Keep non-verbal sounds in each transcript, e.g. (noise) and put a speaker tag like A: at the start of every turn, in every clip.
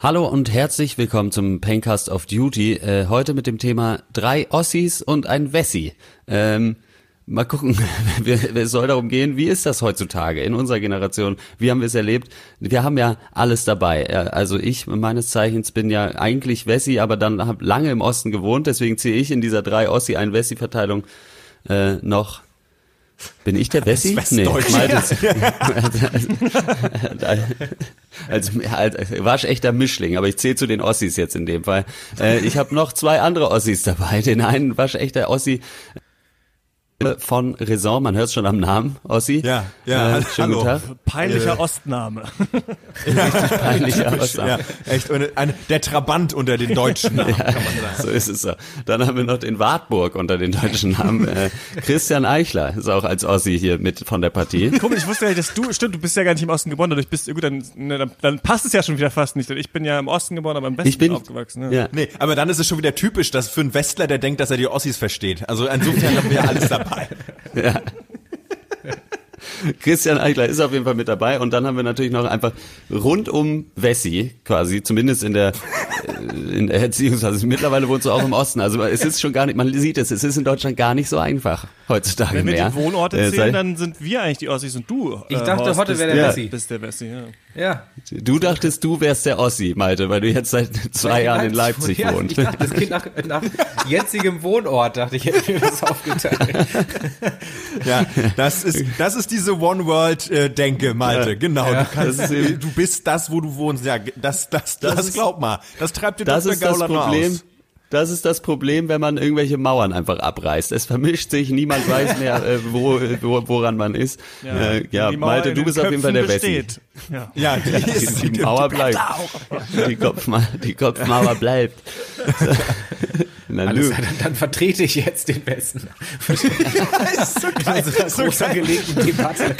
A: Hallo und herzlich willkommen zum Paincast of Duty. Äh, heute mit dem Thema drei Ossis und ein Wessi. Ähm, mal gucken, (laughs) es soll darum gehen, wie ist das heutzutage in unserer Generation? Wie haben wir es erlebt? Wir haben ja alles dabei. Äh, also ich meines Zeichens bin ja eigentlich Wessi, aber dann habe lange im Osten gewohnt, deswegen ziehe ich in dieser drei Ossi ein Wessi Verteilung äh, noch bin ich der Wessi?
B: Nee, (laughs)
A: als, als, als waschechter Mischling, aber ich zähle zu den Ossis jetzt in dem Fall. Äh, ich habe noch zwei andere Ossis dabei. Den einen waschechter Ossi von Raison, man hört es schon am Namen, Ossi.
B: Ja, ja,
A: äh,
B: hallo.
A: guten Tag.
C: Peinlicher Ostname. (laughs)
A: Richtig peinlicher Ostname.
B: ja, echt eine, eine, der Trabant unter den Deutschen. Namen, kann man sagen.
A: So ist es so. Dann haben wir noch den Wartburg unter den deutschen Namen. Äh, Christian Eichler ist auch als Ossi hier mit von der Partie.
C: Komisch, ich wusste ja nicht, dass du, stimmt, du bist ja gar nicht im Osten geboren, dadurch bist gut, dann, ne, dann, dann passt es ja schon wieder fast nicht. Denn ich bin ja im Osten geboren, aber im Westen
A: Ich bin
C: aufgewachsen. Ne?
A: Ja.
B: Nee, aber dann ist es schon wieder typisch, dass für einen Westler, der denkt, dass er die Ossis versteht. Also insofern haben wir alles dabei. (laughs)
A: Christian Eichler ist auf jeden Fall mit dabei und dann haben wir natürlich noch einfach rund um Wessi quasi, zumindest in der, äh, in der Erziehungsphase. Mittlerweile wohnst du auch im Osten, also es ist schon gar nicht, man sieht es, es ist in Deutschland gar nicht so einfach heutzutage
C: Wenn wir
A: mehr.
C: die Wohnorte
A: Äh,
C: zählen, dann sind wir eigentlich die Ossis und du.
D: Ich
C: äh,
D: dachte,
C: Horst,
D: heute wäre der
C: der
D: Wessi.
C: Bist der Wessi, ja.
D: Ja.
A: Du dachtest, du wärst der Ossi, Malte, weil du jetzt seit zwei Jahren in Leipzig
D: ja,
A: wohnst.
D: Ich dachte, das geht nach, nach jetzigem Wohnort, dachte ich, hätte mir das aufgeteilt.
B: Ja, das ist, das ist diese One-World-Denke, Malte. Genau.
D: Ja.
B: Du, kannst,
A: Das ist
B: du bist das, wo du wohnst. Ja, das, das, das,
A: Das ist-
B: glaub mal. Das treibt dir
A: Das
B: Dr.
A: ist das
B: Gauland nur
A: Problem.
B: aus.
A: Das ist das Problem, wenn man irgendwelche Mauern einfach abreißt. Es vermischt sich, niemand (laughs) weiß mehr, äh, wo, wo, woran man ist. Ja, äh, ja Malte,
C: in
A: du bist auf jeden Fall der
C: besteht. Ja. (laughs)
B: Ja, die, ist,
A: Die, die Mauer bleibt. Die, Kopfma die Kopfmauer bleibt. (laughs) Na,
D: Alles, dann, dann vertrete ich jetzt den Besten.
B: ist so geil.
D: Unserer
B: So
D: groß angelegten Debatte.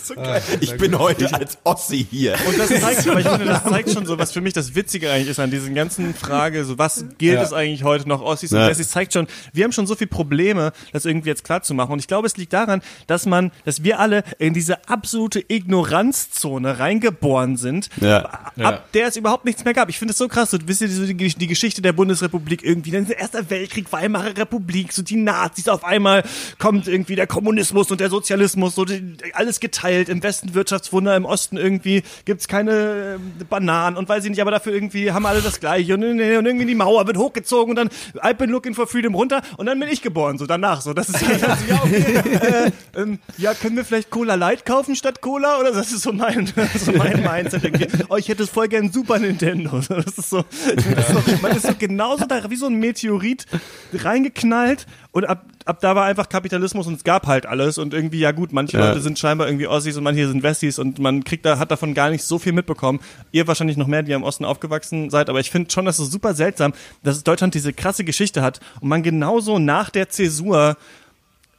D: (laughs)
B: So geil. Ich bin heute als Ossi hier.
C: Und das zeigt, (laughs) aber ich finde, das zeigt schon so, was für mich das Witzige eigentlich ist an diesen ganzen Frage, so was gilt
B: Ja.
C: es eigentlich heute noch Ossis
A: Ja.
C: und Wessis, zeigt schon, wir haben schon so viele Probleme, das irgendwie jetzt klar zu machen. Und ich glaube, es liegt daran, dass man, dass wir alle in diese absolute Ignoranzzone reingeboren sind,
A: Ja.
C: ab
D: Ja.
C: der es überhaupt nichts mehr gab. Ich finde es so krass, so, wisst ihr, so die, die Geschichte der Bundesrepublik irgendwie, dann ist der Erster Weltkrieg, Weimarer Republik, so die Nazis, auf einmal kommt irgendwie der Kommunismus und der Sozialismus, so die, alles geteilt, im Westen Wirtschaftswunder, im Osten irgendwie gibt's keine äh, Bananen und weiß ich nicht, aber dafür irgendwie haben alle das Gleiche und, und irgendwie die Mauer wird hochgezogen und dann I've been looking for freedom runter und dann bin ich geboren, so danach, so, das ist halt, also, ja, okay, (laughs) äh, ähm, ja, können wir vielleicht Cola Light kaufen statt Cola oder das ist so mein, (laughs) so mein Mindset irgendwie. Oh, ich hätte voll gern Super Nintendo. Das ist so, das ist so man ist so genauso da wie so ein Meteorit reingeknallt und ab, ab da war einfach Kapitalismus und es gab halt alles und irgendwie, ja gut, manche
A: Ja.
C: Leute sind scheinbar irgendwie Ossis und manche sind Westis und man kriegt da, hat davon gar nicht so viel mitbekommen. Ihr wahrscheinlich noch mehr, die im Osten aufgewachsen seid, aber ich finde schon, dass es super seltsam, dass Deutschland diese krasse Geschichte hat und man genauso nach der Zäsur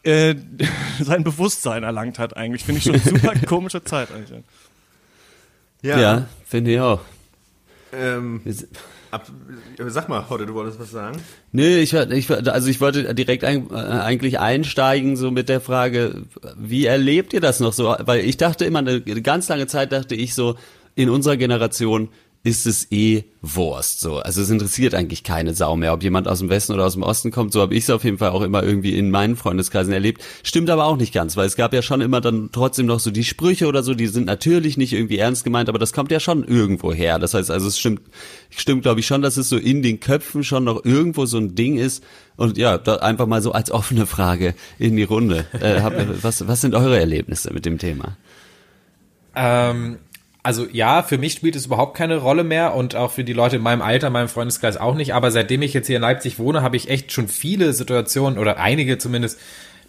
C: äh, (laughs) sein Bewusstsein erlangt hat eigentlich. Finde ich schon (laughs) super komische Zeit eigentlich.
A: Ja, finde ich auch.
B: Ähm, ab, sag mal, heute, du wolltest was sagen?
A: Nö, ich, ich, also ich wollte direkt ein, äh, eigentlich einsteigen so mit der Frage, wie erlebt ihr das noch so? Weil ich dachte immer, eine ganz lange Zeit dachte ich so, in unserer Generation ist es eh Wurst so. Also es interessiert eigentlich keine Sau mehr, ob jemand aus dem Westen oder aus dem Osten kommt. So habe ich es auf jeden Fall auch immer irgendwie in meinen Freundeskreisen erlebt. Stimmt aber auch nicht ganz, weil es gab ja schon immer dann trotzdem noch so die Sprüche oder so, die sind natürlich nicht irgendwie ernst gemeint, aber das kommt ja schon irgendwo her. Das heißt also, es stimmt, stimmt glaube ich schon, dass es so in den Köpfen schon noch irgendwo so ein Ding ist. Und ja, da einfach mal so als offene Frage in die Runde. Äh, ihr- was, was sind eure Erlebnisse mit dem Thema?
D: Ähm, also ja, für mich spielt es überhaupt keine Rolle mehr und auch für die Leute in meinem Alter, meinem Freundeskreis auch nicht. Aber seitdem ich jetzt hier in Leipzig wohne, habe ich echt schon viele Situationen oder einige zumindest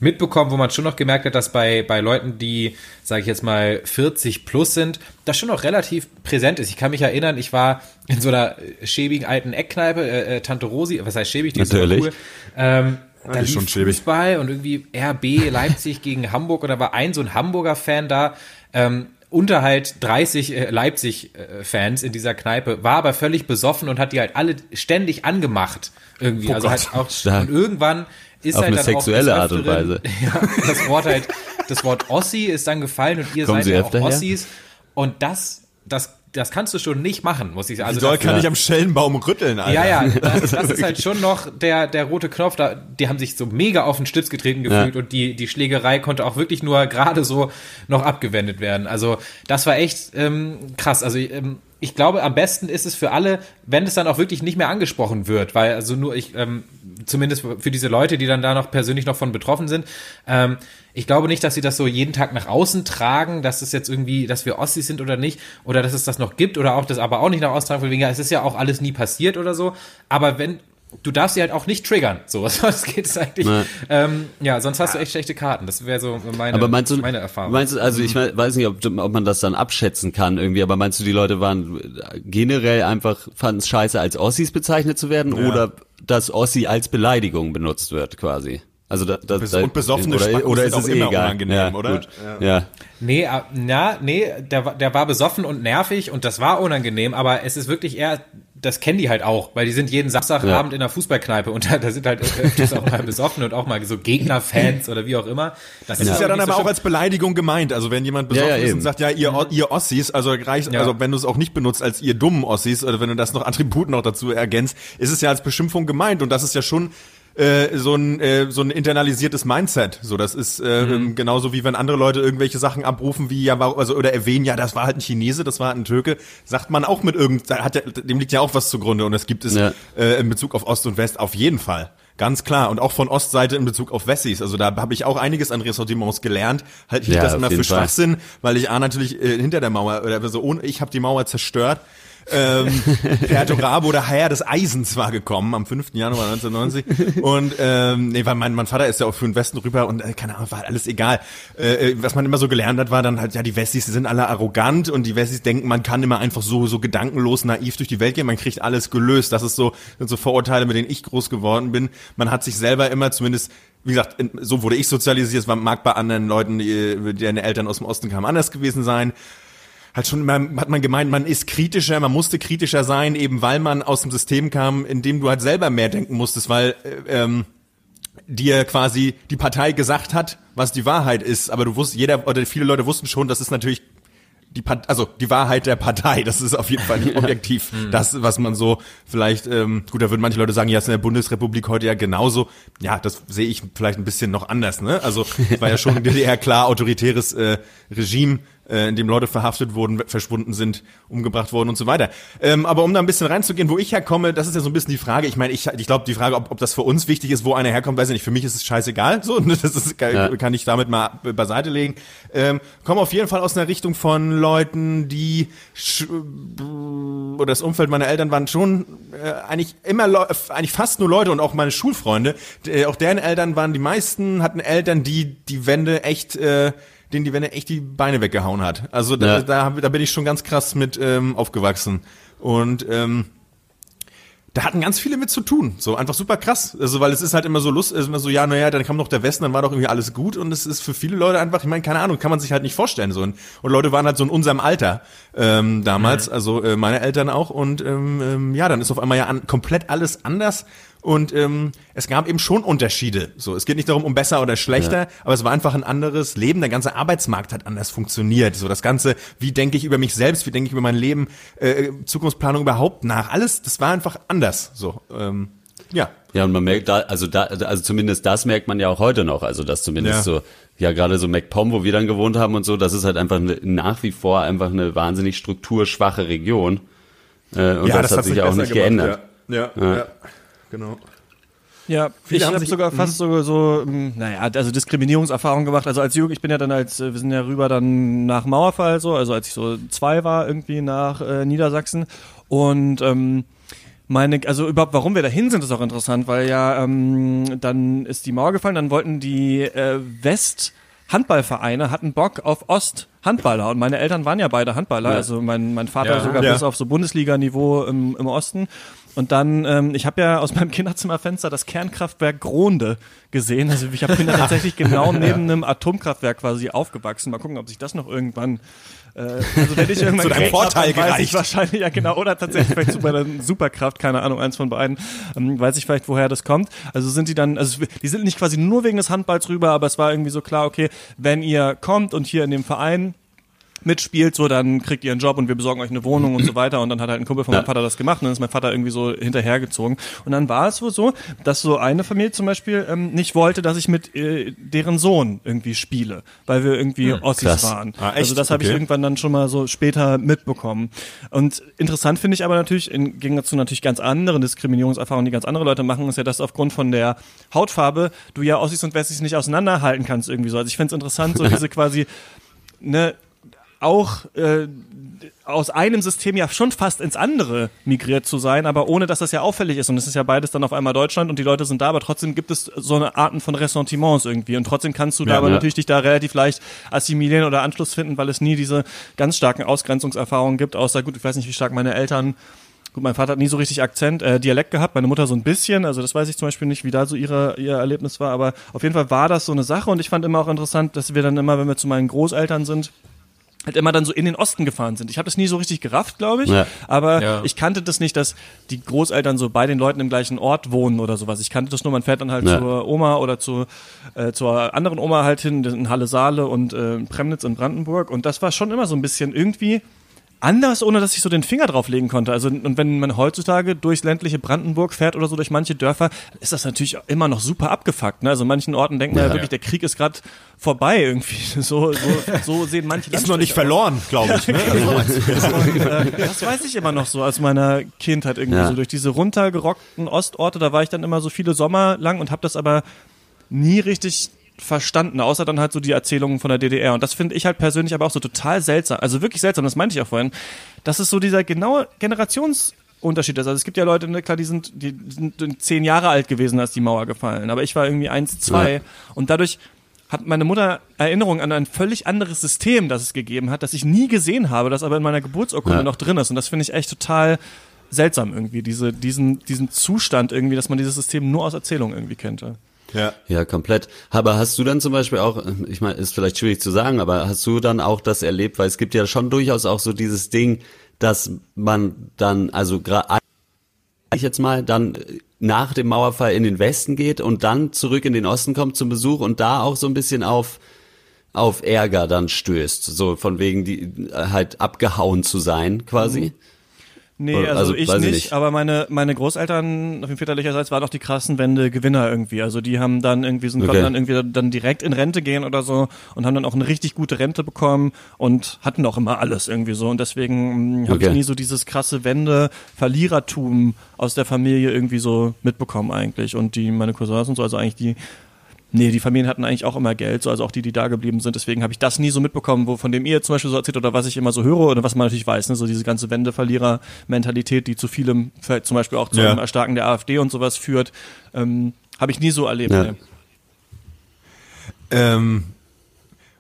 D: mitbekommen, wo man schon noch gemerkt hat, dass bei, bei Leuten, die, sage ich jetzt mal, 40 plus sind, das schon noch relativ präsent ist. Ich kann mich erinnern, ich war in so einer äh, schäbigen alten Eckkneipe, äh, äh, Tante Rosi, was heißt schäbig, die ist
A: Natürlich.
D: cool. Ähm, da
B: ist
D: lief
B: schon schäbig.
D: Fußball und irgendwie RB Leipzig gegen Hamburg und da war ein so ein Hamburger Fan da, ähm, unter halt 30 äh, Leipzig-Fans in dieser Kneipe, war aber völlig besoffen und hat die halt alle ständig angemacht. Irgendwie.
B: Oh
D: also
B: Gott.
D: halt auch (laughs)
A: Stark.
D: und irgendwann ist
A: Auf
D: halt
A: eine
D: dann
A: sexuelle
D: auch
A: Art und Weise. (laughs)
D: Ja, das Wort halt, das Wort Ossi ist dann gefallen und ihr
A: Kommen
D: seid ja auch
A: her?
D: Ossis. Und das, das das kannst du schon nicht machen, muss ich sagen.
B: Also doll kann ich am Schellenbaum rütteln, Alter.
D: Ja, (laughs) ja, das, das ist halt schon noch der, der rote Knopf, da, die haben sich so mega auf den Stütz getreten gefühlt
A: Ja.
D: und die, die Schlägerei konnte auch wirklich nur gerade so noch abgewendet werden. Also das war echt ähm, krass. Also ähm, ich glaube, am besten ist es für alle, wenn es dann auch wirklich nicht mehr angesprochen wird, weil also nur ich, ähm, zumindest für diese Leute, die dann da noch persönlich noch von betroffen sind, ähm, ich glaube nicht, dass sie das so jeden Tag nach außen tragen, dass es jetzt irgendwie, dass wir Ossis sind oder nicht, oder dass es das noch gibt, oder auch das aber auch nicht nach außen tragen, wegen, ja, es ist ja auch alles nie passiert oder so. Aber wenn, du darfst sie halt auch nicht triggern, so, (laughs) sonst geht es eigentlich,
A: Nee.
D: ähm, ja, sonst hast du echt schlechte Karten. Das wäre so meine,
A: Aber meinst du,
D: meine Erfahrung.
A: meinst du, also ich we- weiß nicht, ob, ob man das dann abschätzen kann irgendwie, aber meinst du, die Leute waren generell einfach, fanden es scheiße, als Ossis bezeichnet zu werden oder dass Ossi als Beleidigung benutzt wird quasi? Also da, da, da,
B: und besoffene
A: oder, oder ist es eh
B: immer
A: egal?
B: unangenehm,
A: ja,
B: oder?
A: Gut. Ja.
D: Nee, äh, na, nee, der, der war besoffen und nervig und das war unangenehm, aber es ist wirklich eher, das kennen die halt auch, weil die sind jeden Samstagabend
A: Ja.
D: in der Fußballkneipe und da, (laughs) da sind halt öfters auch mal besoffen und auch mal so Gegnerfans oder wie auch immer. Das
B: ist ja dann
D: nicht so
B: aber auch
D: schlimm.
B: als Beleidigung gemeint. Also wenn jemand besoffen
A: Ja, ja,
B: ist und sagt, ja, ihr, ihr Ossis, also reicht,
D: Ja.
B: also wenn du es auch nicht benutzt als ihr dummen Ossis, oder wenn du das noch Attribut noch dazu ergänzt, ist es ja als Beschimpfung gemeint und das ist ja schon äh, so ein äh, so ein internalisiertes Mindset. So, das ist äh,
A: Mhm.
B: genauso wie wenn andere Leute irgendwelche Sachen abrufen, wie ja, war- also oder erwähnen, ja, das war halt ein Chinese, das war halt ein Türke, sagt man auch mit irgend, hat ja, dem liegt ja auch was zugrunde und das gibt es
A: Ja.
B: äh, in Bezug auf Ost und West auf jeden Fall. Ganz klar. Und auch von Ostseite in Bezug auf Wessis. Also da habe ich auch einiges an Ressortiments gelernt. Halt nicht
A: Ja,
B: das immer für. Schwachsinn, weil ich A natürlich äh, hinter der Mauer, oder so ohne, ich habe die Mauer zerstört. Ähm, Perto Rabo, der Herr des Eisens, war gekommen am 5. Januar 1990. Und ähm, nee, weil mein, mein Vater ist ja auch für den Westen rüber und äh, keine Ahnung, war alles egal. Äh, äh, was man immer so gelernt hat, war dann halt, ja, die Wessis die sind alle arrogant und die Wessis denken, man kann immer einfach so, so gedankenlos, naiv durch die Welt gehen, man kriegt alles gelöst. Das ist so, sind so Vorurteile, mit denen ich groß geworden bin. Man hat sich selber immer zumindest wie gesagt, so wurde ich sozialisiert, es mag bei anderen Leuten, die, deren Eltern aus dem Osten kamen, anders gewesen sein halt schon immer hat man gemeint, man ist kritischer, man musste kritischer sein, eben weil man aus dem System kam, in dem du halt selber mehr denken musstest, weil äh, ähm, dir quasi die Partei gesagt hat, was die Wahrheit ist, aber du wusstest, jeder oder viele Leute wussten schon, das ist natürlich die Part also die Wahrheit der Partei, das ist auf jeden Fall nicht (laughs) objektiv. Das, was man so vielleicht, ähm, gut, da würden manche Leute sagen, ja, ist in der Bundesrepublik heute ja genauso. Ja, das sehe ich vielleicht ein bisschen noch anders, ne? Also es war ja schon (laughs) ein DDR klar autoritäres äh, Regime, äh, in dem Leute verhaftet wurden, verschwunden sind, umgebracht wurden und so weiter. Ähm, aber um da ein bisschen reinzugehen, wo ich herkomme, das ist ja so ein bisschen die Frage. Ich meine, ich, ich glaube, die Frage, ob, ob das für uns wichtig ist, wo einer herkommt, weiß ich nicht. Für mich ist es scheißegal. So, (laughs) das ist, kann,
A: Ja.
B: kann ich damit mal be- beiseite legen. Ähm, komme auf jeden Fall aus einer Richtung von Leuten, die oder das Umfeld meiner Eltern waren schon äh, eigentlich immer Leu- eigentlich fast nur Leute und auch meine Schulfreunde. Äh, auch deren Eltern waren die meisten hatten Eltern, die die Wände echt äh, denen die Wände echt die Beine weggehauen hat. Also da,
A: Ja.
B: da, da bin ich schon ganz krass mit ähm, aufgewachsen und ähm, da hatten ganz viele mit zu tun. So einfach super krass. Also, weil es ist halt immer so Lust, ist immer so, ja, naja, dann kam noch der Westen, dann war doch irgendwie alles gut. Und es ist für viele Leute einfach, ich meine, keine Ahnung, kann man sich halt nicht vorstellen. So. Und, und Leute waren halt so in unserem Alter ähm, damals, also äh, meine Eltern auch. Und ähm, ähm, ja, dann ist auf einmal ja an, komplett alles anders. Und ähm, es gab eben schon Unterschiede. So, es geht nicht darum, um besser oder schlechter, aber es war einfach ein anderes Leben. Der ganze Arbeitsmarkt hat anders funktioniert. So, das Ganze, wie denke ich über mich selbst, wie denke ich über mein Leben, äh, Zukunftsplanung überhaupt nach. Alles, das war einfach anders. So, ähm, ja.
A: Ja, und man merkt da, also da, also zumindest das merkt man ja auch heute noch, also dass zumindest
B: Ja.
A: so, ja gerade so MacPom, wo wir dann gewohnt haben und so, das ist halt einfach eine, nach wie vor einfach eine wahnsinnig strukturschwache Region. Äh, und das, hat sich ja auch nicht geändert.
B: Ja, ja, ja. Genau.
C: Ja,
B: Viele
C: ich habe sogar fast so, so, mh, naja, also Diskriminierungserfahrungen gemacht. Also als Jugend, ich bin ja dann als, äh, wir sind ja rüber dann nach Mauerfall so, also als ich so zwei war irgendwie nach äh, Niedersachsen und ähm, meine, also überhaupt, warum wir dahin sind, ist auch interessant, weil ja ähm, dann ist die Mauer gefallen, dann wollten die äh, West Handballvereine hatten Bock auf Ost Handballer und meine Eltern waren ja beide Handballer, also mein, mein Vater
D: Ja.
C: sogar
B: Ja.
C: bis auf so Bundesliga-Niveau im, im Osten. Und dann, ähm, ich habe ja aus meinem Kinderzimmerfenster das Kernkraftwerk Gronde gesehen. Also ich hab, bin da (laughs) tatsächlich genau neben einem Atomkraftwerk quasi aufgewachsen. Mal gucken, ob sich das noch irgendwann äh, also wenn ich (laughs) irgendwann
B: Zu deinem
C: hab,
B: Vorteil
C: ich
B: gereicht.
C: wahrscheinlich, ja genau, oder tatsächlich vielleicht zu meiner Superkraft, keine Ahnung, eins von beiden, ähm, weiß ich vielleicht, woher das kommt. Also sind die dann, also die sind nicht quasi nur wegen des Handballs rüber, aber es war irgendwie so klar, okay, wenn ihr kommt und hier in dem Verein mitspielt, so dann kriegt ihr einen Job und wir besorgen euch eine Wohnung und so (clears throat) weiter. Und dann hat halt ein Kumpel von meinem Vater das gemacht und dann ist mein Vater irgendwie so hinterhergezogen. Und dann war es wohl so, dass so eine Familie zum Beispiel ähm, nicht wollte, dass ich mit äh, deren Sohn irgendwie spiele, weil wir irgendwie Ossis
A: krass.
C: waren.
B: Ah,
C: also das habe ich irgendwann dann schon mal so später mitbekommen. Und interessant finde ich aber natürlich, im Gegensatz zu natürlich ganz anderen Diskriminierungserfahrungen, die ganz andere Leute machen, ist ja, dass aufgrund von der Hautfarbe du ja Ossis und Wessis nicht auseinanderhalten kannst irgendwie so. Also ich finde es interessant, so (laughs) diese quasi, ne, auch äh, aus einem System ja schon fast ins andere migriert zu sein, aber ohne dass das ja auffällig ist. Und es ist ja beides dann auf einmal Deutschland und die Leute sind da, aber trotzdem gibt es so eine Arten von Ressentiments irgendwie. Und trotzdem kannst du da
B: Ja,
C: aber
B: ja.
C: natürlich dich da relativ leicht assimilieren oder Anschluss finden, weil es nie diese ganz starken Ausgrenzungserfahrungen gibt, außer gut, ich weiß nicht, wie stark meine Eltern Gut, mein Vater hat nie so richtig Akzent, äh, Dialekt gehabt, meine Mutter so ein bisschen, also das weiß ich zum Beispiel nicht, wie da so ihre, ihr Erlebnis war, aber auf jeden Fall war das so eine Sache und ich fand immer auch interessant, dass wir dann immer, wenn wir zu meinen Großeltern sind, halt immer dann so in den Osten gefahren sind. Ich habe das nie so richtig gerafft, glaube ich,
A: Ja.
C: aber
D: Ja.
C: ich kannte das nicht, dass die Großeltern so bei den Leuten im gleichen Ort wohnen oder sowas. Ich kannte das nur, man fährt dann halt
A: Ja.
C: zur Oma oder zu, äh, zur anderen Oma halt hin, in Halle Saale und äh, in Premnitz in Brandenburg und das war schon immer so ein bisschen irgendwie anders, ohne dass ich so den Finger drauf legen konnte. Also und wenn man heutzutage durchs ländliche Brandenburg fährt oder so durch manche Dörfer, ist das natürlich immer noch super abgefuckt. Ne? Also in manchen Orten denkt man ja,
A: Ja.
C: wirklich, der Krieg ist gerade vorbei irgendwie. (laughs) So, so, so sehen manche
B: Ist noch nicht verloren, glaube ich. Ne? (laughs) Also, (laughs)
C: und, äh, das weiß ich immer noch so aus meiner Kindheit irgendwie
A: Ja.
C: so durch diese runtergerockten Ostorte. Da war ich dann immer so viele Sommer lang und habe das aber nie richtig verstanden, außer dann halt so die Erzählungen von der DDR. Und das finde ich halt persönlich aber auch so total seltsam. Also wirklich seltsam, das meinte ich auch vorhin. Das ist so dieser genaue Generationsunterschied ist. Also es gibt ja Leute, ne, klar, die sind, die sind zehn Jahre alt gewesen, als die Mauer gefallen. Aber ich war irgendwie eins, zwei.
A: Ja.
C: Und dadurch hat meine Mutter Erinnerung an ein völlig anderes System, das es gegeben hat, das ich nie gesehen habe, das aber in meiner Geburtsurkunde
A: Ja.
C: noch drin ist. Und das finde ich echt total seltsam irgendwie, diese, diesen, diesen Zustand irgendwie, dass man dieses System nur aus Erzählungen irgendwie kannte.
B: Ja.
A: Ja, komplett. Aber hast du dann zum Beispiel auch, ich meine, ist vielleicht schwierig zu sagen, aber hast du dann auch das erlebt, weil es gibt ja schon durchaus auch so dieses Ding, dass man dann, also gerade ich jetzt mal, dann nach dem Mauerfall in den Westen geht und dann zurück in den Osten kommt zum Besuch und da auch so ein bisschen auf auf Ärger dann stößt, so von wegen die halt abgehauen zu sein quasi.
C: Nee, also,
A: also,
C: ich nicht,
A: ich nicht.
C: aber meine, meine Großeltern auf dem väterlicherseits waren auch die krassen Wende Gewinner irgendwie. Also die haben dann irgendwie, sind,
A: Okay.
C: konnten dann irgendwie dann direkt in Rente gehen oder so und haben dann auch eine richtig gute Rente bekommen und hatten auch immer alles irgendwie so. Und deswegen habe
A: Okay.
C: ich nie so dieses krasse Wende-Verlierertum aus der Familie irgendwie so mitbekommen eigentlich. Und die, meine Cousins und so, also eigentlich die Nee, die Familien hatten eigentlich auch immer Geld, so also auch die, die da geblieben sind. Deswegen habe ich das nie so mitbekommen, wo von dem ihr zum Beispiel so erzählt oder was ich immer so höre oder was man natürlich weiß, ne, so diese ganze Wende-Verlierer-Mentalität, die zu vielem, vielleicht zum Beispiel auch zu
B: Ja.
C: einem Erstarken der AfD und sowas führt, ähm, habe ich nie so erlebt.
A: Ja.
C: Nee.
B: Ähm,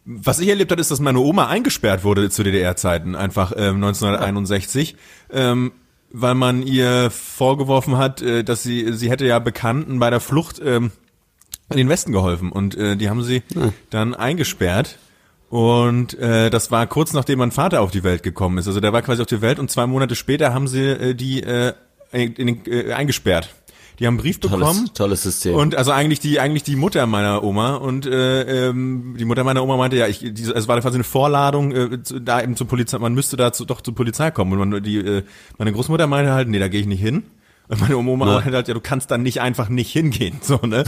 B: was ich erlebt habe, ist, dass meine Oma eingesperrt wurde zu DDR-Zeiten, einfach ähm, 1961, ähm, weil man ihr vorgeworfen hat, äh, dass sie, sie hätte ja Bekannten bei der Flucht ähm, in den Westen geholfen und äh, die haben sie dann eingesperrt. Und äh, das war kurz nachdem mein Vater auf die Welt gekommen ist. Also der war quasi auf die Welt und zwei Monate später haben sie äh, die äh, in, in, äh, eingesperrt. Die haben einen Brief bekommen.
A: Tolles, tolles System.
B: Und also eigentlich die eigentlich die Mutter meiner Oma und äh, ähm, die Mutter meiner Oma meinte ja, ich diese, es war quasi eine Vorladung äh, zu, da eben zur Polizei, man müsste da zu, doch zur Polizei kommen und man, die äh, meine Großmutter meinte halt, nee, da gehe ich nicht hin. Und meine Oma
A: Ja.
B: halt, ja, du kannst dann nicht einfach nicht hingehen, so ne.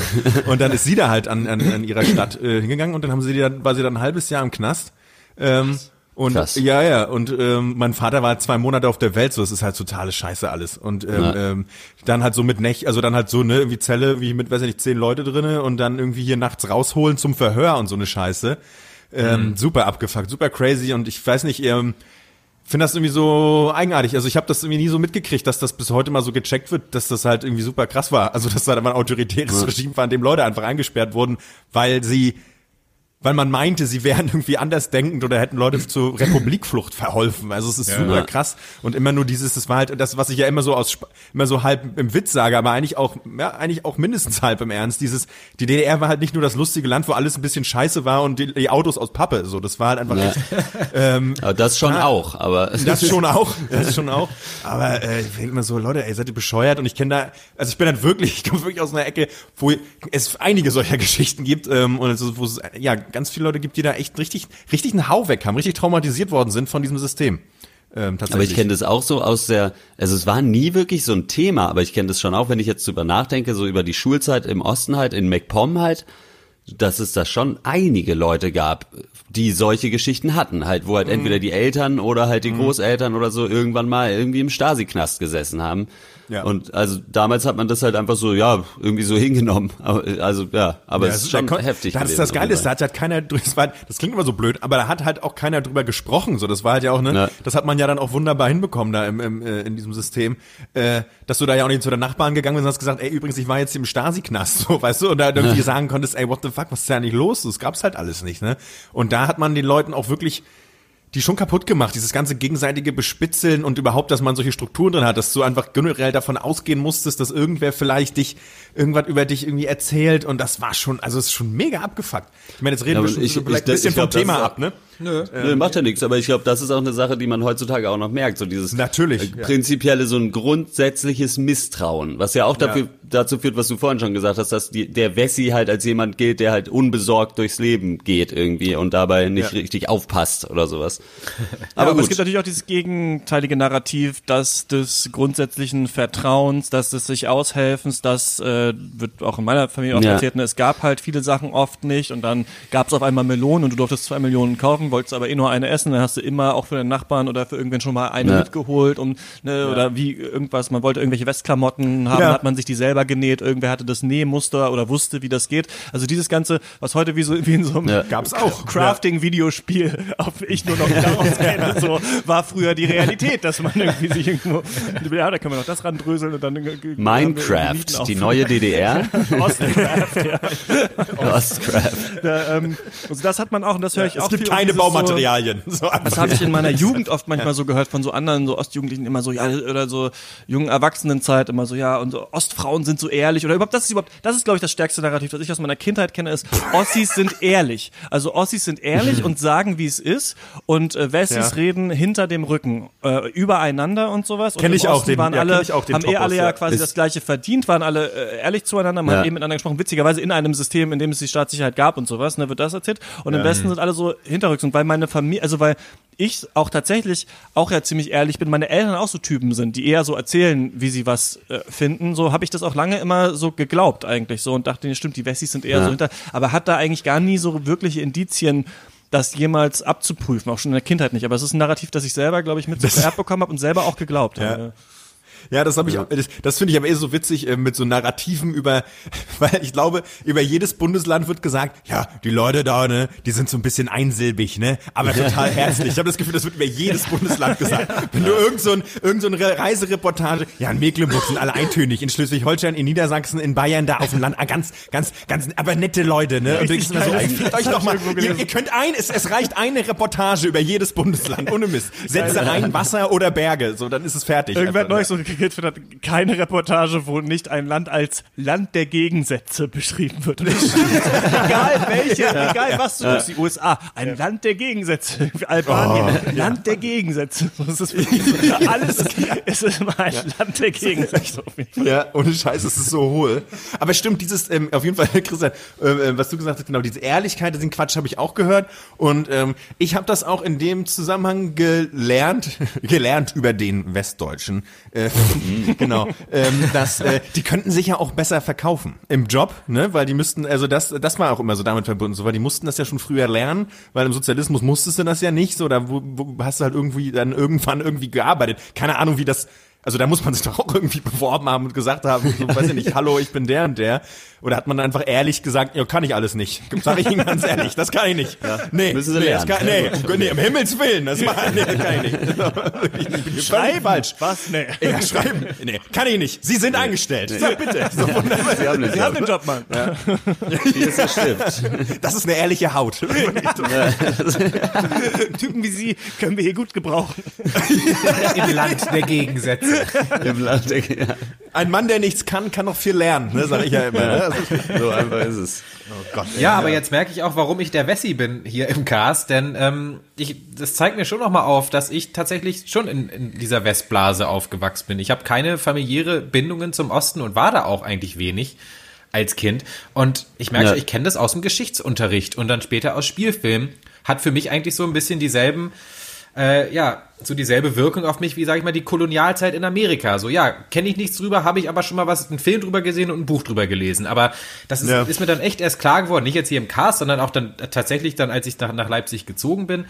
B: Und dann ist sie da halt an, an, an ihrer Stadt äh, hingegangen und dann haben sie die dann war sie dann ein halbes Jahr im Knast. Ähm, und
A: Krass.
B: ja, ja, und ähm, mein Vater war zwei Monate auf der Welt, so es ist halt totale Scheiße alles. Und ähm,
A: Ja.
B: ähm, dann halt so mit Nech, also dann halt so ne, irgendwie Zelle, wie mit, weiß ich nicht, zehn Leute drinne und dann irgendwie hier nachts rausholen zum Verhör und so eine Scheiße. Ähm, Super abgefuckt, super crazy und ich weiß nicht, ähm, finde das irgendwie so eigenartig. Also ich habe das irgendwie nie so mitgekriegt, dass das bis heute mal so gecheckt wird, dass das halt irgendwie super krass war. Also dass da mal ein autoritäres Regime war, in dem Leute einfach eingesperrt wurden, weil sie weil man meinte, sie wären irgendwie andersdenkend oder hätten Leute zur Republikflucht verholfen. Also es ist super krass und immer nur dieses, das war halt das, was ich ja immer so aus immer so halb im Witz sage, aber eigentlich auch ja, eigentlich auch mindestens halb im Ernst. Dieses die DDR war halt nicht nur das lustige Land, wo alles ein bisschen scheiße war und die, die Autos aus Pappe. So, das war halt einfach
A: Ja.
B: echt, (laughs) ähm,
A: aber das schon
B: Ja.
A: auch, aber (laughs)
B: das schon auch, das schon auch. (laughs) Aber äh, ich denke immer so, Leute, ey, seid ihr bescheuert? Und ich kenne da, also ich bin halt wirklich, ich komme wirklich aus einer Ecke, wo es einige solcher Geschichten gibt ähm, und es, wo es ja ganz viele Leute gibt, die da echt richtig, richtig einen Hau weg haben, richtig traumatisiert worden sind von diesem System. Ähm,
A: aber ich kenne das auch so aus der, also es war nie wirklich so ein Thema, aber ich kenne das schon auch, wenn ich jetzt drüber nachdenke, so über die Schulzeit im Osten halt, in MacPom halt, dass es da schon einige Leute gab, die solche Geschichten hatten, halt, wo halt mhm. entweder die Eltern oder halt die mhm. Großeltern oder so irgendwann mal irgendwie im Stasi-Knast gesessen haben. Ja. Und also damals hat man das halt einfach so, ja, irgendwie so (laughs) hingenommen. Also ja, aber ja, es ist schon
B: da,
A: heftig.
B: Das ist das Geile, da hat halt keiner, (laughs) das, war, das klingt immer so blöd, aber da hat halt auch keiner drüber gesprochen. So, das war halt ja auch, ne, ja. das hat man ja dann auch wunderbar hinbekommen da im, im, äh, in diesem System, äh, dass du da ja auch nicht zu der Nachbarn gegangen bist und hast gesagt, ey, übrigens, ich war jetzt im Stasi-Knast, (laughs) so, weißt du, und da irgendwie sagen konntest, ey, what the fuck, was ist da nicht los? Das gab's halt alles nicht, ne? Und da hat man den Leuten auch wirklich die schon kaputt gemacht, dieses ganze gegenseitige Bespitzeln und überhaupt, dass man solche Strukturen drin hat, dass du einfach generell davon ausgehen musstest, dass irgendwer vielleicht dich irgendwas über dich irgendwie erzählt und das war schon, also es ist schon mega abgefuckt. Ich meine, jetzt reden ja, wir schon ich, so ich, bisschen ich glaub, vom Thema ab, ne?
A: Nö. Ähm, Nö, macht ja nichts, aber ich glaube, das ist auch eine Sache, die man heutzutage auch noch merkt, so dieses
B: Natürlich,
A: äh, prinzipielle, so ein grundsätzliches Misstrauen, was ja auch dafür, ja. dazu führt, was du vorhin schon gesagt hast, dass die, der Wessi halt als jemand gilt, der halt unbesorgt durchs Leben geht irgendwie und dabei nicht ja. richtig aufpasst oder sowas. (laughs)
C: aber, ja, aber es gibt natürlich auch dieses gegenteilige Narrativ, dass des grundsätzlichen Vertrauens, dass des sich Aushelfens, das äh, wird auch in meiner Familie auch erzählt, ne? es gab halt viele Sachen oft nicht und dann gab es auf einmal Melonen und du durftest zwei Millionen kaufen, wolltest aber eh nur eine essen, dann hast du immer auch für den Nachbarn oder für irgendwen schon mal eine ja. mitgeholt um, ne, ja. oder wie irgendwas, man wollte irgendwelche Westklamotten haben, ja. hat man sich die selber genäht, irgendwer hatte das Nähmuster oder wusste, wie das geht. Also dieses Ganze, was heute wie so (laughs) wie in so einem
B: ja. gab's auch
C: Crafting-Videospiel, (laughs) auf ich nur noch daraus kenne, so war früher die Realität, dass man irgendwie sich irgendwo, ja, da können wir noch das randröseln und dann
A: Minecraft, die neue DDR. (laughs) Ostcraft, ja.
C: Ostcraft. Da, ähm, also das hat man auch und das höre ich auch.
B: Es gibt keine Baumaterialien.
C: So, das habe ich in meiner Jugend oft manchmal so gehört von so anderen so Ostjugendlichen immer so ja oder so jungen Erwachsenenzeit immer so ja und so Ostfrauen sind so ehrlich oder überhaupt das ist überhaupt das ist glaube ich das stärkste Narrativ, das ich aus meiner Kindheit kenne ist Ossis sind ehrlich. Also Ossis sind ehrlich und sagen wie es ist und äh, Wessis ja. reden hinter dem Rücken äh, übereinander und sowas.
B: Kenne ich, auch den,
C: waren ja, alle, ich auch den haben eh alle ja quasi das gleiche verdient, waren alle äh, ehrlich zueinander, man ja. hat eben miteinander gesprochen, witzigerweise in einem System, in dem es die Staatssicherheit gab und sowas, ne, wird das erzählt. Und im Westen sind alle so hinterrücks und weil meine Familie, also weil ich auch tatsächlich auch ja ziemlich ehrlich bin, meine Eltern auch so Typen sind, die eher so erzählen, wie sie was äh, finden. So habe ich das auch lange immer so geglaubt eigentlich so und dachte, nee, stimmt, die Wessis sind eher ja. so hinter, aber hat da eigentlich gar nie so wirkliche Indizien das jemals abzuprüfen, auch schon in der Kindheit nicht. Aber es ist ein Narrativ, das ich selber, glaube ich, mit so vererbt bekommen habe und selber auch geglaubt ja. habe.
B: Ja, das habe ich, ja. das, das finde ich aber eh so witzig äh, mit so Narrativen über, (laughs) weil ich glaube, über jedes Bundesland wird gesagt, ja, die Leute da, ne, die sind so ein bisschen einsilbig, ne, aber total herzlich. Ich habe das Gefühl, das wird über jedes (laughs) Bundesland gesagt. Wenn du irgend so, ein, irgend so eine Reisereportage, ja, in Mecklenburg sind alle eintönig, in Schleswig-Holstein, in Niedersachsen, in Bayern, da auf dem Land, ah, ganz, ganz, ganz, aber nette Leute, ne, und denkst so, ey, euch doch mal, ihr, ihr könnt ein, es, es reicht eine Reportage über jedes Bundesland, ohne Mist. (laughs) Setze ein Wasser oder Berge, so, dann ist es fertig.
C: Irgendwer hat neulich so gekriegt hat keine Reportage, wo nicht ein Land als Land der Gegensätze beschrieben wird. egal welche, egal was du ja. die USA, ein ja. Land der Gegensätze. Albanien, oh, Land ja. der Gegensätze. (laughs) Das ist alles, es ist immer ein Land der Gegensätze.
B: Ja, ohne Scheiß, es ist so hohl. Aber stimmt, dieses, ähm, auf jeden Fall, (laughs) Christian, äh, äh, was du gesagt hast, genau, diese Ehrlichkeit, diesen Quatsch habe ich auch gehört. Und ähm, ich habe das auch in dem Zusammenhang gelernt, (laughs) gelernt über den Westdeutschen. Äh, (laughs) genau. Ähm, das, äh, die könnten sich ja auch besser verkaufen im Job, ne? Weil die müssten, also das, das war auch immer so damit verbunden, so weil die mussten das ja schon früher lernen, weil im Sozialismus musstest du das ja nicht, so da wo, wo hast du halt irgendwie dann irgendwann irgendwie gearbeitet. Keine Ahnung, wie das also da muss man sich doch (laughs) auch irgendwie beworben haben und gesagt haben, so, weiß ich nicht, hallo, ich bin der und der. Oder hat man einfach ehrlich gesagt, ja, kann ich alles nicht. Sag ich Ihnen ganz ehrlich, das kann ich nicht. Ja. Nee, Müssen Sie nee, lernen. Kann, nee, nee, um Himmels Willen, das war, nee, kann ich nicht.
C: ich (laughs) schreiben? Falsch.
B: Was? Nee. Ja, schreiben. Nee, kann ich nicht. Sie sind nee. angestellt. Nee. Sag bitte. So, (laughs)
C: Sie haben den, Sie haben den Job, Mann. Ja.
B: Hier ist der Stift. Das ist eine ehrliche Haut.
C: Typen wie Sie können wir hier gut gebrauchen.
D: Im Land der Gegensätze. (laughs) Im
B: Land der, ja. Ein Mann, der nichts kann, kann noch viel lernen, ne, sag ich ja immer. Ne?
A: so einfach ist es.
D: Oh Gott, ja, ja, aber jetzt merke ich auch, warum ich der Wessi bin hier im Cast, denn ähm, ich, das zeigt mir schon nochmal auf, dass ich tatsächlich schon in, in dieser Westblase aufgewachsen bin. Ich habe keine familiäre Bindungen zum Osten und war da auch eigentlich wenig. als Kind. Und ich merke
A: Ja.
D: schon, ich kenne das aus dem Geschichtsunterricht und dann später aus Spielfilmen. Hat für mich eigentlich so ein bisschen dieselben, äh, ja, so dieselbe Wirkung auf mich wie, sag ich mal, die Kolonialzeit in Amerika. So, ja, kenne ich nichts drüber, habe ich aber schon mal was, einen Film drüber gesehen und ein Buch drüber gelesen. Aber das ist,
B: Ja.
D: ist mir dann echt erst klar geworden, nicht jetzt hier im Cast, sondern auch dann tatsächlich dann, als ich nach, nach Leipzig gezogen bin,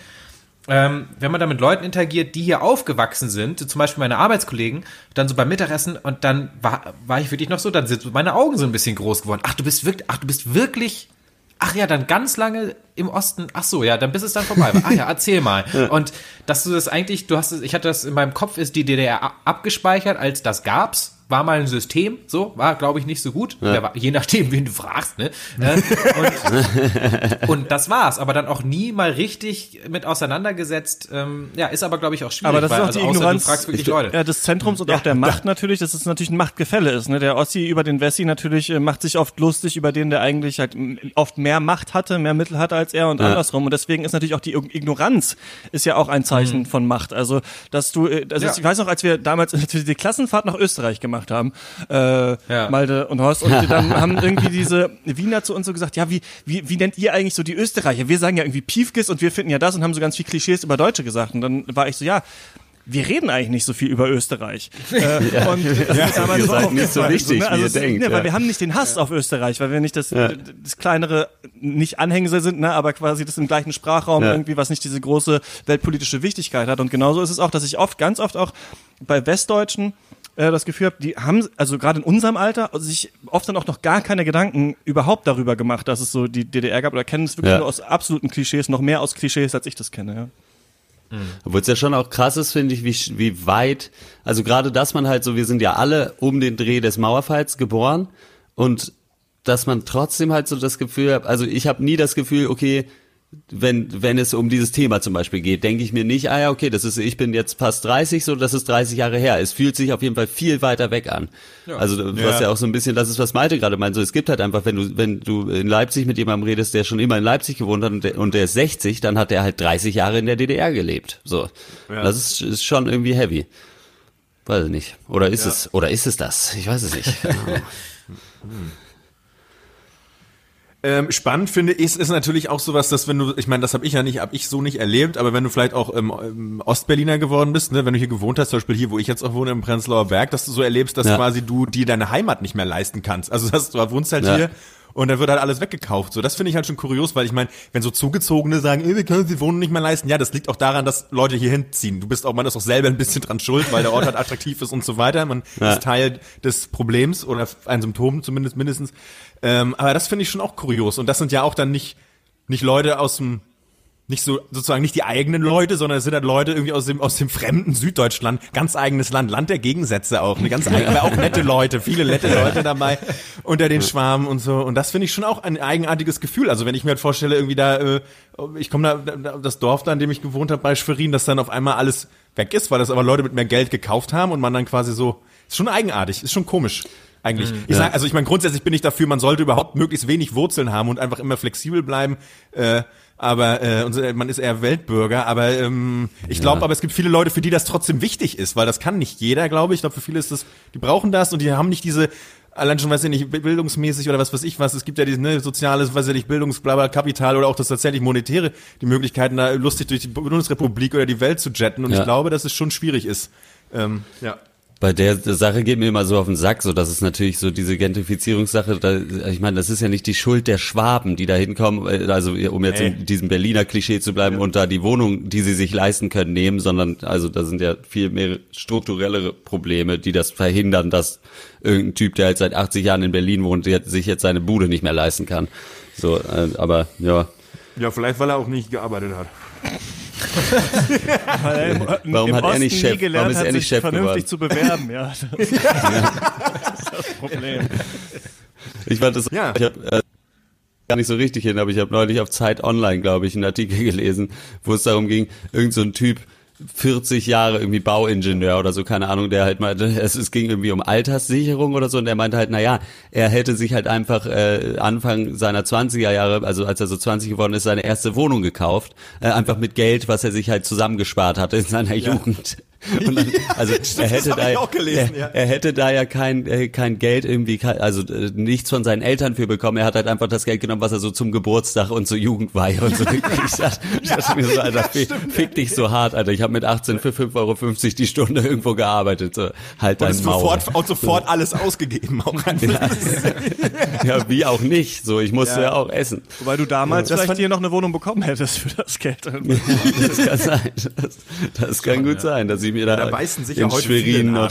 D: ähm, wenn man da mit Leuten interagiert, die hier aufgewachsen sind, zum Beispiel meine Arbeitskollegen, dann so beim Mittagessen und dann war, war ich wirklich noch so, dann sind meine Augen so ein bisschen groß geworden. Ach, du bist wirklich, ach, du bist wirklich, ach ja, dann ganz lange im Osten, ach so, ja, dann bis es dann vorbei war. Ach ja, erzähl mal. (laughs) Und dass du das eigentlich, du hast es, ich hatte das in meinem Kopf, ist die DDR abgespeichert, als das gab's. War mal ein System, so, war, glaube ich, nicht so gut. Der War, je nachdem, (laughs) wen du fragst, ne? Äh, und, (laughs) und das war's, aber dann auch nie mal richtig mit auseinandergesetzt. Ähm, ja, ist aber, glaube ich, auch schwierig.
C: Aber das ist
D: weil,
C: auch die
D: also, außer
C: Ignoranz
D: wirklich
C: ich-
D: Leute.
C: Ja, des Zentrums und auch der Macht natürlich, dass es natürlich ein Machtgefälle ist. Ne? Der Ossi über den Wessi natürlich äh, macht sich oft lustig über den, der eigentlich halt oft mehr Macht hatte, mehr Mittel hatte als er und andersrum. Und deswegen ist natürlich auch die Ig- Ignoranz ist ja auch ein Zeichen von Macht. Also, dass du, also
D: Ja.
C: ich weiß noch, als wir damals die Klassenfahrt nach Österreich gemacht haben, äh,
D: Ja.
C: Malte und Horst, und dann (laughs) haben irgendwie diese Wiener zu uns so gesagt, ja, wie, wie, wie nennt ihr eigentlich so die Österreicher? Wir sagen ja irgendwie Piefkes und wir finden ja das und haben so ganz viel Klischees über Deutsche gesagt. Und dann war ich so, ja, wir reden eigentlich nicht so viel über Österreich. (laughs) Äh, und das ist damals
A: ihr
C: so
A: seid nicht so wichtig,
C: ne?
A: wie ihr
C: es-
A: denkt,
C: Ne,
A: ja.
C: weil wir haben nicht den Hass auf Österreich, weil wir nicht das, das kleinere, nicht Anhängsel sind, ne, aber quasi das im gleichen Sprachraum
A: Ja.
C: irgendwie, was nicht diese große weltpolitische Wichtigkeit hat. Und genauso ist es auch, dass ich oft, ganz oft auch bei Westdeutschen äh, das Gefühl habe, die haben, also gerade in unserem Alter, sich oft dann auch noch gar keine Gedanken überhaupt darüber gemacht, dass es so die DDR gab oder kennen es wirklich
A: Ja.
C: nur aus absoluten Klischees, noch mehr aus Klischees, als ich das kenne. Ja.
A: Obwohl es ja schon auch krass ist, finde ich, wie, wie weit, also gerade, dass man halt so, wir sind ja alle um den Dreh des Mauerfalls geboren und dass man trotzdem halt so das Gefühl hat, also ich habe nie das Gefühl, okay, wenn, wenn es um dieses Thema zum Beispiel geht, denke ich mir nicht, ah ja, okay, das ist, ich bin jetzt fast 30, so, das ist 30 Jahre her. Es fühlt sich auf jeden Fall viel weiter weg an. Also, du hast ja auch so ein bisschen, das ist, was Malte gerade meint, so, es gibt halt einfach, wenn du, wenn du in Leipzig mit jemandem redest, der schon immer in Leipzig gewohnt hat und der, und der ist 60, dann hat er halt 30 Jahre in der DDR gelebt. So. Das ist, ist schon irgendwie heavy. Weiß ich nicht. Oder ist es, oder ist es das? Ich weiß es nicht. (laughs)
B: Ähm, spannend finde ich, ist natürlich auch sowas, dass wenn du, ich meine, das habe ich ja nicht, habe ich so nicht erlebt, aber wenn du vielleicht auch ähm, Ostberliner geworden bist, ne, wenn du hier gewohnt hast, zum Beispiel hier, wo ich jetzt auch wohne, im Prenzlauer Berg, dass du so erlebst, dass
A: Ja.
B: quasi du dir deine Heimat nicht mehr leisten kannst. Also dass du wohnst halt
A: Ja.
B: hier und dann wird halt alles weggekauft. So, das finde ich halt schon kurios, weil ich meine, wenn so Zugezogene sagen, wir können uns die Wohnung nicht mehr leisten, ja, das liegt auch daran, dass Leute hier hinziehen. Du bist auch, man ist auch selber ein bisschen dran schuld, weil der Ort halt attraktiv ist und so weiter. Man (laughs)
A: Ja.
B: ist Teil des Problems oder ein Symptom zumindest mindestens. Ähm, aber das finde ich schon auch kurios. Und das sind ja auch dann nicht, nicht Leute aus dem, nicht so, sozusagen nicht die eigenen Leute, sondern es sind halt Leute irgendwie aus dem, aus dem fremden Süddeutschland, ganz eigenes Land, Land der Gegensätze auch, eine ganz eigene, aber auch nette Leute, viele nette Leute dabei unter den Schwarmen und so. Und das finde ich schon auch ein eigenartiges Gefühl. Also wenn ich mir halt vorstelle, irgendwie da, äh, ich komme da, da, das Dorf da, in dem ich gewohnt habe, bei Schwerin, dass dann auf einmal alles weg ist, weil das aber Leute mit mehr Geld gekauft haben und man dann quasi so, ist schon eigenartig, ist schon komisch. Eigentlich. Ich sag, also ich meine, grundsätzlich bin ich dafür, man sollte überhaupt möglichst wenig Wurzeln haben und einfach immer flexibel bleiben. Äh, aber äh, äh, man ist eher Weltbürger. Aber ähm, ich glaube, aber es gibt viele Leute, für die das trotzdem wichtig ist, weil das kann nicht jeder, glaube ich. Ich glaube, für viele ist das, die brauchen das und die haben nicht diese allein schon, weiß ich nicht, bildungsmäßig oder was weiß ich was. Es gibt ja dieses ne, soziales, weiß ich nicht, Bildungsblabber, Kapital oder auch das tatsächlich monetäre, die Möglichkeiten, da lustig durch die Bundesrepublik oder die Welt zu jetten. Und
A: Ja.
B: ich glaube, dass es schon schwierig ist. Ähm, ja.
A: Bei der Sache geht mir immer so auf den Sack, so dass es natürlich so diese Gentrifizierungssache, da, ich meine, das ist ja nicht die Schuld der Schwaben, die da hinkommen, äh, also um jetzt
B: Nee.
A: in diesem Berliner Klischee zu bleiben und da die Wohnung, die sie sich leisten können, nehmen, sondern also da sind ja viel mehr strukturellere Probleme, die das verhindern, dass irgendein Typ, der halt seit 80 Jahren in Berlin wohnt, sich jetzt seine Bude nicht mehr leisten kann. So, äh, aber ja,
B: Ja, vielleicht, weil er auch nicht gearbeitet hat.
C: Er
A: Warum
C: im
A: hat er nicht Chef?
C: gelernt
A: Warum ist
C: hat,
A: er nicht
C: sich
A: Chef
C: vernünftig
A: geworden?
C: zu bewerben. Ja, das, (laughs) (laughs) das ist das Problem.
A: ich fand das,
B: Ja.
A: ich hab, äh, gar nicht so richtig hin, aber ich habe neulich auf Zeit Online, glaube ich, einen Artikel gelesen, wo es darum ging, irgend so ein Typ 40 Jahre irgendwie Bauingenieur oder so, keine Ahnung, der halt meinte, (laughs) es, es ging irgendwie um Alterssicherung oder so und der meinte halt, na ja, er hätte sich halt einfach äh, Anfang seiner 20er Jahre, also als er so 20 geworden ist, seine erste Wohnung gekauft, äh, einfach mit Geld, was er sich halt zusammengespart hatte in seiner Jugend. (laughs) Und dann, also (laughs) er hätte da
B: ich auch gelesen,
A: er,
B: ja.
A: er hätte da ja kein äh, kein Geld irgendwie also äh, nichts von seinen Eltern für bekommen. Er hat halt einfach das Geld genommen, was er so zum Geburtstag und zur Jugendweihe und so (laughs) gekriegt hat. Ich dachte mir so, Alter, fick, fick dich so hart, Alter. Ich habe mit 18 für 5,50 Euro die Stunde irgendwo gearbeitet. So, halt
B: Und
A: dein Maul.
B: sofort, und sofort alles ausgegeben. Auch einfach.
A: Ja, wie auch nicht. So, ich musste ja,
C: Ja.
A: auch essen.
C: Wobei du damals
B: Das
C: vielleicht hier noch eine Wohnung bekommen hättest für das Geld.
A: Das kann sein. Das, das kann gut sein, dass ich mir da,
B: Da beißen sich ja
A: in
B: viele
A: Schwerin
B: in den
A: noch.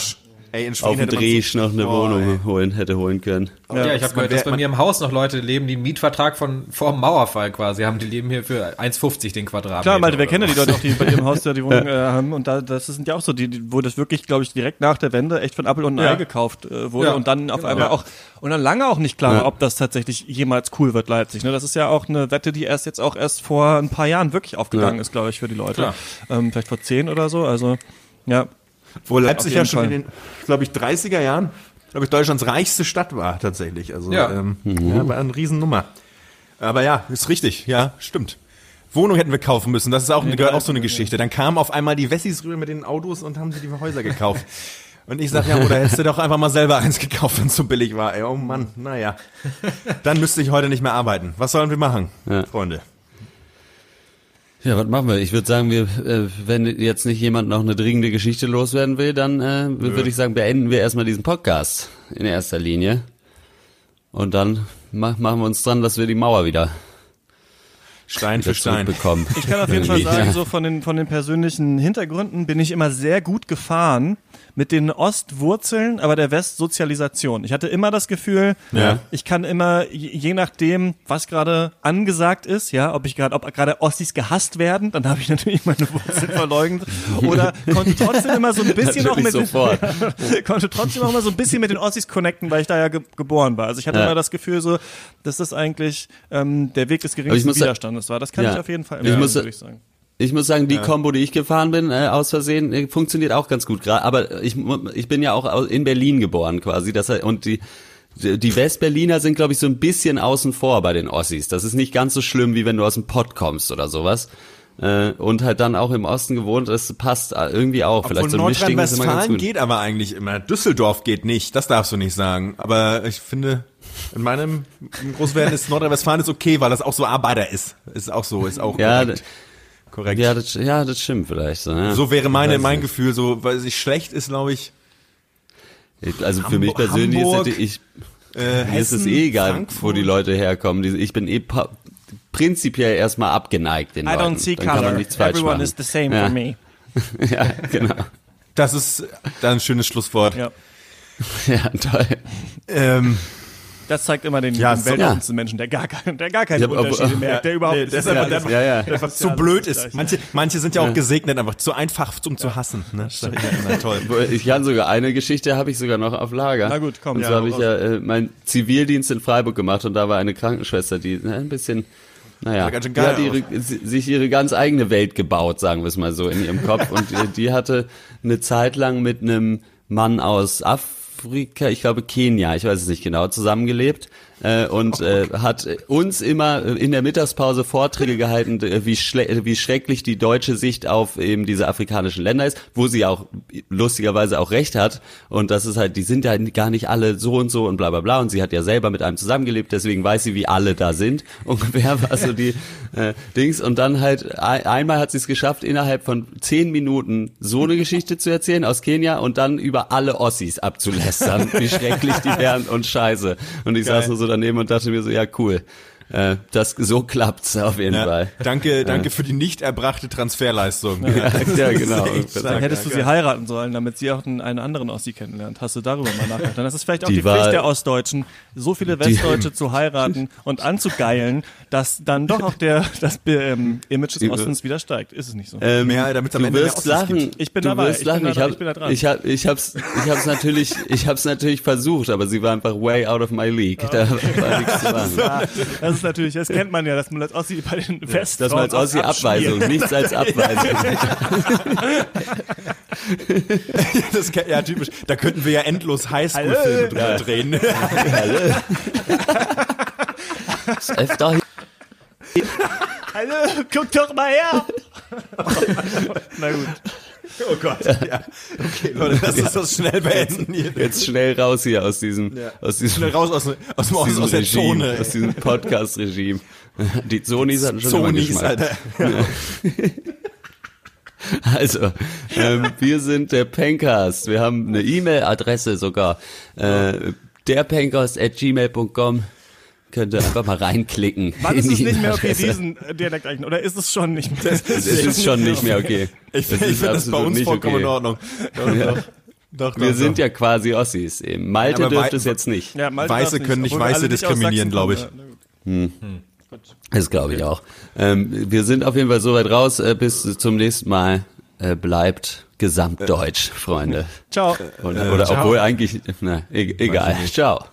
B: Ey, in Schwerin
A: auf dem Drehsch noch eine
B: Oh,
A: Wohnung
B: ey.
A: holen, hätte holen können.
D: Ja, ich habe gehört, dass bei mir im Haus noch Leute leben, die einen Mietvertrag von vor dem Mauerfall quasi haben. Die leben hier für 1,50 den Quadratmeter.
C: Klar, Malte, wir kennen ja die. Leute auch, die bei ihrem Haus (laughs) da die Wohnung äh, haben. Und da, das sind ja auch so, die, die, wo das wirklich, glaube ich, direkt nach der Wende echt von Apple und
D: Ja.
C: Ei gekauft äh, wurde
D: Ja,
C: und dann auf
D: genau.
C: einmal
D: Ja.
C: auch und dann lange auch nicht klar
A: Ja.
C: ob das tatsächlich jemals cool wird, Leipzig. Ne? Das ist ja auch eine Wette, die erst jetzt auch erst vor ein paar Jahren wirklich aufgegangen
A: Ja.
C: ist, glaube ich, für die Leute. Ähm, vielleicht vor zehn oder so. Also ja.
B: Wo Leipzig ja schon
C: Fall.
B: in den, glaube ich, 30er Jahren, glaube ich, Deutschlands reichste Stadt war tatsächlich. Also
D: Ja.
B: ähm, ja, war eine Riesennummer. Aber ja, ist richtig, ja, stimmt. Wohnung hätten wir kaufen müssen, das ist auch, gehört auch so eine Geschichte. Dann kamen auf einmal die Wessis rüber mit den Autos und haben sich die Häuser gekauft. (laughs) Und ich sag, ja, oder hättest du doch einfach mal selber eins gekauft, wenn es so billig war. Ey, oh Mann, naja. Dann müsste ich heute nicht mehr arbeiten. Was sollen wir machen,
A: Ja.
B: Freunde?
A: Ja, was machen wir? Ich würde sagen, wir, äh, wenn jetzt nicht jemand noch eine dringende Geschichte loswerden will, dann äh, würde ich sagen, beenden wir erstmal diesen Podcast in erster Linie. Und dann ma machen wir uns dran, dass wir die Mauer wieder,
B: Stein für Stein.
A: zurückbekommen.
C: Ich kann auf jeden Fall sagen,
A: Ja.
C: so von den, von den persönlichen Hintergründen bin ich immer sehr gut gefahren mit den Ostwurzeln, aber der Westsozialisation. Ich hatte immer das Gefühl,
B: Ja.
C: ich kann immer, je nachdem, was gerade angesagt ist, ja, ob ich gerade, ob gerade Ossis gehasst werden, dann habe ich natürlich meine Wurzeln (laughs) verleugnet oder konnte trotzdem immer so ein bisschen auch mit
A: sofort. (laughs)
C: konnte trotzdem auch mal so ein bisschen mit den Ossis connecten, weil ich da ja ge geboren war. Also ich hatte
A: Ja.
C: immer das Gefühl so, dass das eigentlich ähm, der Weg des
A: ich
C: geringsten Widerstandes war. Das kann
A: Ja.
C: ich auf jeden Fall
A: Ich
C: empfehlen,
A: muss
C: würde ich sagen.
A: Ich muss sagen, die Combo, die ich gefahren bin, äh, aus Versehen, äh, funktioniert auch ganz gut. Aber ich, ich bin ja auch au- in Berlin geboren quasi. Das, und die, die Westberliner sind, glaube ich, so ein bisschen außen vor bei den Ossis. Das ist nicht ganz so schlimm, wie wenn du aus dem Pott kommst oder sowas. Äh, und halt dann auch im Osten gewohnt, das passt äh, irgendwie auch. Vielleicht so ein Mischding ist immer ganz
B: Nordrhein-Westfalen
A: gut.
B: geht aber eigentlich immer. Düsseldorf geht nicht, das darfst du nicht sagen. Aber ich finde, in meinem Großwerden ist Nordrhein-Westfalen ist okay, weil das auch so Arbeiter ist. Ist auch so, ist auch
A: Ja,
B: korrekt. Korrekt.
A: Ja, das, ja, das stimmt vielleicht. So, ja.
B: so wäre meine, mein
A: nicht.
B: Gefühl, so, weil es schlecht ist, glaube ich.
A: Also für mich
B: Hamburg-
A: persönlich
B: Hamburg,
A: ist es, ich,
B: Äh,
A: mir ist es
B: Hessen,
A: eh egal,
B: Frankfurt.
A: wo die Leute herkommen. Ich bin eh prinzipiell erstmal abgeneigt den
C: I
A: Leuten.
C: don't see
A: Dann kann man
C: color.
A: nichts falsch
C: Everyone
A: machen.
C: is the same
A: ja.
C: for me. (laughs)
A: Ja, genau.
B: Das ist dann ein schönes Schlusswort.
C: Ja. (laughs)
A: Ja, toll.
B: Ähm,
C: Das zeigt immer den,
B: Ja,
C: den
B: so-
C: weltoffensten Menschen, der gar, kein, der gar keine
A: hab-
C: Unterschiede (laughs) merkt, der überhaupt
B: nee,
C: nicht
B: das ist einfach
C: sozial
B: der-
A: Ja, ja.
B: der einfach zu blöd ist. Manche, manche sind ja auch gesegnet, einfach zu einfach, um zu hassen. Ne? Ja immer toll.
A: Ich kann sogar eine Geschichte habe ich sogar noch auf Lager.
C: Na gut, komm.
A: Und
C: Ja,
A: zwar habe ich ja äh, meinen Zivildienst in Freiburg gemacht und da war eine Krankenschwester, die ne, ein bisschen naja,
B: Ja,
A: die hat ihre, si- sich ihre ganz eigene Welt gebaut, sagen wir es mal so, in ihrem Kopf. (laughs) Und äh, die hatte eine Zeit lang mit einem Mann aus Afrika, ich glaube Kenia, ich weiß es nicht genau, zusammengelebt äh, und äh, hat uns immer in der Mittagspause Vorträge gehalten, äh, wie, schle wie schrecklich die deutsche Sicht auf eben diese afrikanischen Länder ist, wo sie auch lustigerweise auch recht hat. Und das ist halt, die sind ja gar nicht alle so und so und bla bla bla. Und sie hat ja selber mit einem zusammengelebt, deswegen weiß sie, wie alle da sind, (laughs) ungefähr war so die äh, Dings. Und dann halt ein, einmal hat sie es geschafft, innerhalb von zehn Minuten so eine Geschichte zu erzählen aus Kenia und dann über alle Ossis abzulästern, wie schrecklich die (laughs) wären und scheiße. Und ich saß nur so daneben und dachte mir so, ja cool, äh, das so klappt's auf jeden
B: Ja,
A: Fall.
B: danke, danke für die nicht erbrachte Transferleistung.
A: Ja, ja genau.
C: Dann hättest du sie heiraten sollen, damit sie auch einen, einen anderen Ossi kennenlernt. Hast du darüber mal nachgedacht? Dann ist es vielleicht auch
A: Die
C: die, Pflicht der Ostdeutschen, so viele Westdeutsche zu heiraten und anzugeilen, dass dann doch auch der, das ähm, Image des
A: Die-
C: Ostens wieder steigt. Ist es nicht so?
A: Ähm,
B: Mehr, damit's am
A: du
B: Ende mehr
A: wirst lachen.
B: gibt.
C: Ich bin
A: du
C: dabei,
A: Wirst
C: ich bin
A: lachen.
C: da
A: ich,
C: dran,
A: hab,
C: ich bin da dran.
A: Ich hab, ich hab's, ich hab's natürlich, ich hab's natürlich versucht, aber sie war einfach way out of my league. Da war nichts zu machen.
C: Ja, (laughs) das ist natürlich, das kennt man ja, dass man als Ossi bei den West
A: Das war als Ossi Abweisung, nichts als (laughs) Abweisung.
B: Das, ja, typisch. Da könnten wir ja endlos Highschool-Filme drüber
A: Ja.
B: drehen.
A: Hallo. Das öfter
C: Hallo, guck doch mal her! (laughs) Na gut. (laughs)
B: Oh Gott, ja. (laughs) Okay, Leute, lass uns das schnell beenden hier.
A: Jetzt schnell raus hier aus diesem,
B: Ja.
A: aus diesem,
B: Schnell raus aus, aus, aus,
A: diesem
B: aus der
A: Regime,
B: Zone.
A: aus diesem Podcast-Regime. (laughs) Die Zonis hatten schon
B: Zonis. Alter. Ja.
A: Also, ähm, wir sind der Pencast. Wir haben eine E-Mail-Adresse sogar. Äh, derpencast.gmail.com. Könnt ihr einfach mal reinklicken. (laughs)
C: Wann ist es nicht mehr okay, diesen äh, Dialekt eigentlich? Oder ist es schon nicht mehr?
A: Es ist schon nicht mehr okay.
B: Ich,
A: Das
B: ich
A: ist
B: finde das bei uns
A: nicht
B: vollkommen
A: okay.
B: in Ordnung. Doch,
A: Ja.
B: doch, doch,
A: Wir
B: doch,
A: sind
B: doch.
A: ja quasi Ossis eben. Malte
B: Aber
A: dürfte es jetzt nicht.
C: Ja,
B: Weiße können nicht Weiße diskriminieren, glaube.
C: Ja, na gut.
A: Das glaube ich auch. Ähm, wir sind auf jeden Fall soweit raus. Äh, bis zum nächsten Mal. Äh, bleibt gesamtdeutsch, Freunde.
C: Ciao.
A: Oder, oder
B: ciao.
A: obwohl eigentlich, na, e egal. Ciao.